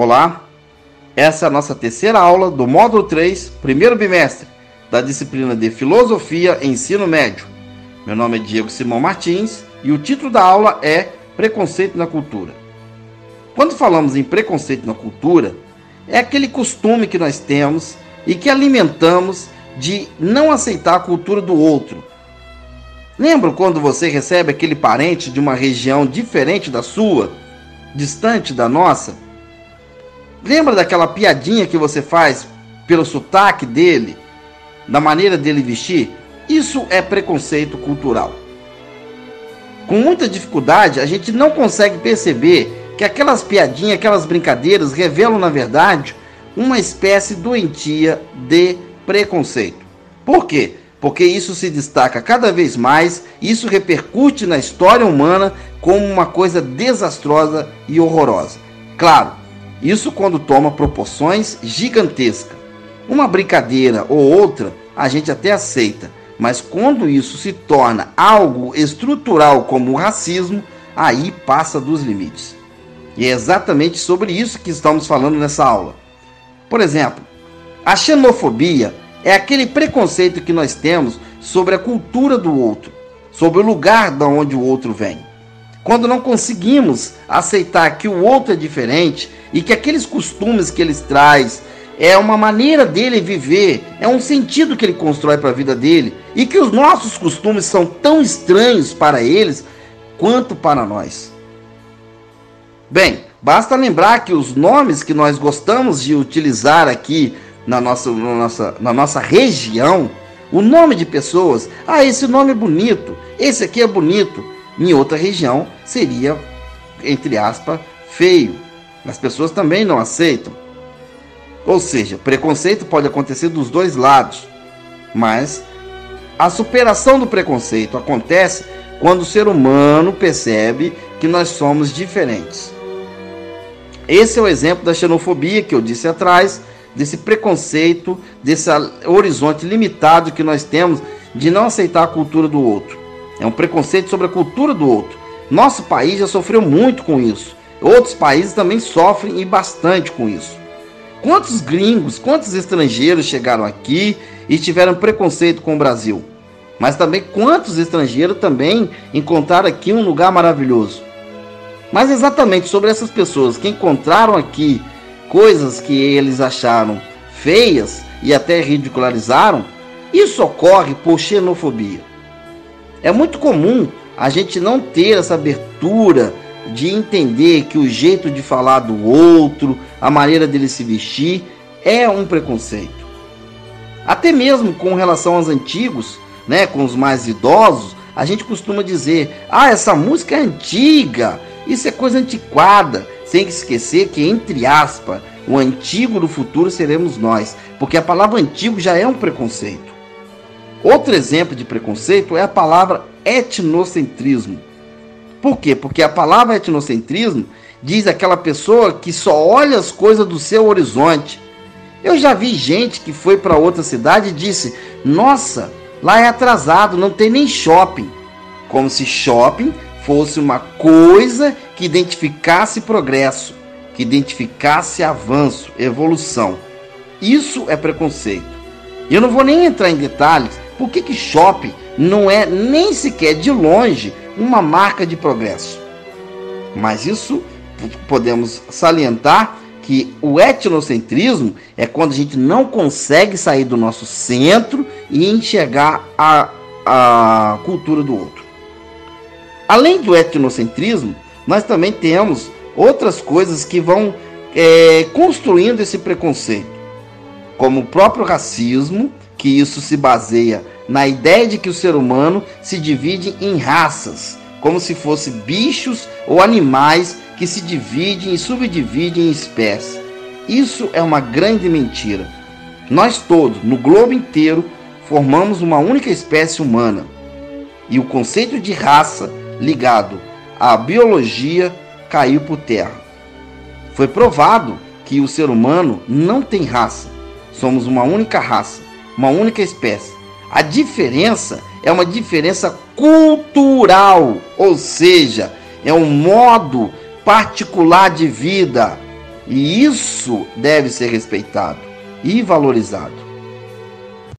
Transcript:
Olá, essa é a nossa terceira aula do módulo 3, primeiro bimestre, da disciplina de Filosofia Ensino Médio. Meu nome é Diego Simão Martins e o título da aula é Preconceito na Cultura. Quando falamos em preconceito na cultura, é aquele costume que nós temos e que alimentamos de não aceitar a cultura do outro. Lembra quando você recebe aquele parente de uma região diferente da sua, distante da nossa? Lembra daquela piadinha que você faz pelo sotaque dele, da maneira dele vestir? Isso é preconceito cultural. Com muita dificuldade, a gente não consegue perceber que aquelas piadinhas, aquelas brincadeiras revelam, na verdade, uma espécie doentia de preconceito. Por quê? Porque isso se destaca cada vez mais, isso repercute na história humana como uma coisa desastrosa e horrorosa. Claro, isso quando toma proporções gigantescas. Uma brincadeira ou outra a gente até aceita, mas quando isso se torna algo estrutural como o racismo, aí passa dos limites. E é exatamente sobre isso que estamos falando nessa aula. Por exemplo, a xenofobia é aquele preconceito que nós temos sobre a cultura do outro, sobre o lugar de onde o outro vem. Quando não conseguimos aceitar que o outro é diferente e que aqueles costumes que ele traz é uma maneira dele viver, é um sentido que ele constrói para a vida dele e que os nossos costumes são tão estranhos para eles quanto para nós. Bem, basta lembrar que os nomes que nós gostamos de utilizar aqui na nossa, na nossa, na nossa região, o nome de pessoas, ah, esse nome é bonito, esse aqui é bonito em outra região seria, entre aspas, feio. As pessoas também não aceitam. Ou seja, preconceito pode acontecer dos dois lados, mas a superação do preconceito acontece quando o ser humano percebe que nós somos diferentes. Esse é o exemplo da xenofobia que eu disse atrás, desse preconceito, desse horizonte limitado que nós temos de não aceitar a cultura do outro. É um preconceito sobre a cultura do outro. Nosso país já sofreu muito com isso. Outros países também sofrem e bastante com isso. Quantos gringos, quantos estrangeiros chegaram aqui e tiveram preconceito com o Brasil? Mas também quantos estrangeiros também encontraram aqui um lugar maravilhoso? Mas exatamente sobre essas pessoas que encontraram aqui coisas que eles acharam feias e até ridicularizaram, isso ocorre por xenofobia. É muito comum a gente não ter essa abertura de entender que o jeito de falar do outro, a maneira dele se vestir, é um preconceito. Até mesmo com relação aos antigos, né, com os mais idosos, a gente costuma dizer: ah, essa música é antiga, isso é coisa antiquada. Sem esquecer que, entre aspas, o antigo do futuro seremos nós, porque a palavra antigo já é um preconceito. Outro exemplo de preconceito é a palavra etnocentrismo. Por quê? Porque a palavra etnocentrismo diz aquela pessoa que só olha as coisas do seu horizonte. Eu já vi gente que foi para outra cidade e disse: Nossa, lá é atrasado, não tem nem shopping. Como se shopping fosse uma coisa que identificasse progresso, que identificasse avanço, evolução. Isso é preconceito. Eu não vou nem entrar em detalhes por que, que shopping não é nem sequer de longe uma marca de progresso? Mas isso podemos salientar que o etnocentrismo é quando a gente não consegue sair do nosso centro e enxergar a, a cultura do outro. Além do etnocentrismo, nós também temos outras coisas que vão é, construindo esse preconceito, como o próprio racismo que isso se baseia na ideia de que o ser humano se divide em raças, como se fossem bichos ou animais que se dividem e subdividem em espécies. Isso é uma grande mentira. Nós todos, no globo inteiro, formamos uma única espécie humana. E o conceito de raça ligado à biologia caiu por terra. Foi provado que o ser humano não tem raça. Somos uma única raça uma única espécie. A diferença é uma diferença cultural, ou seja, é um modo particular de vida. E isso deve ser respeitado e valorizado.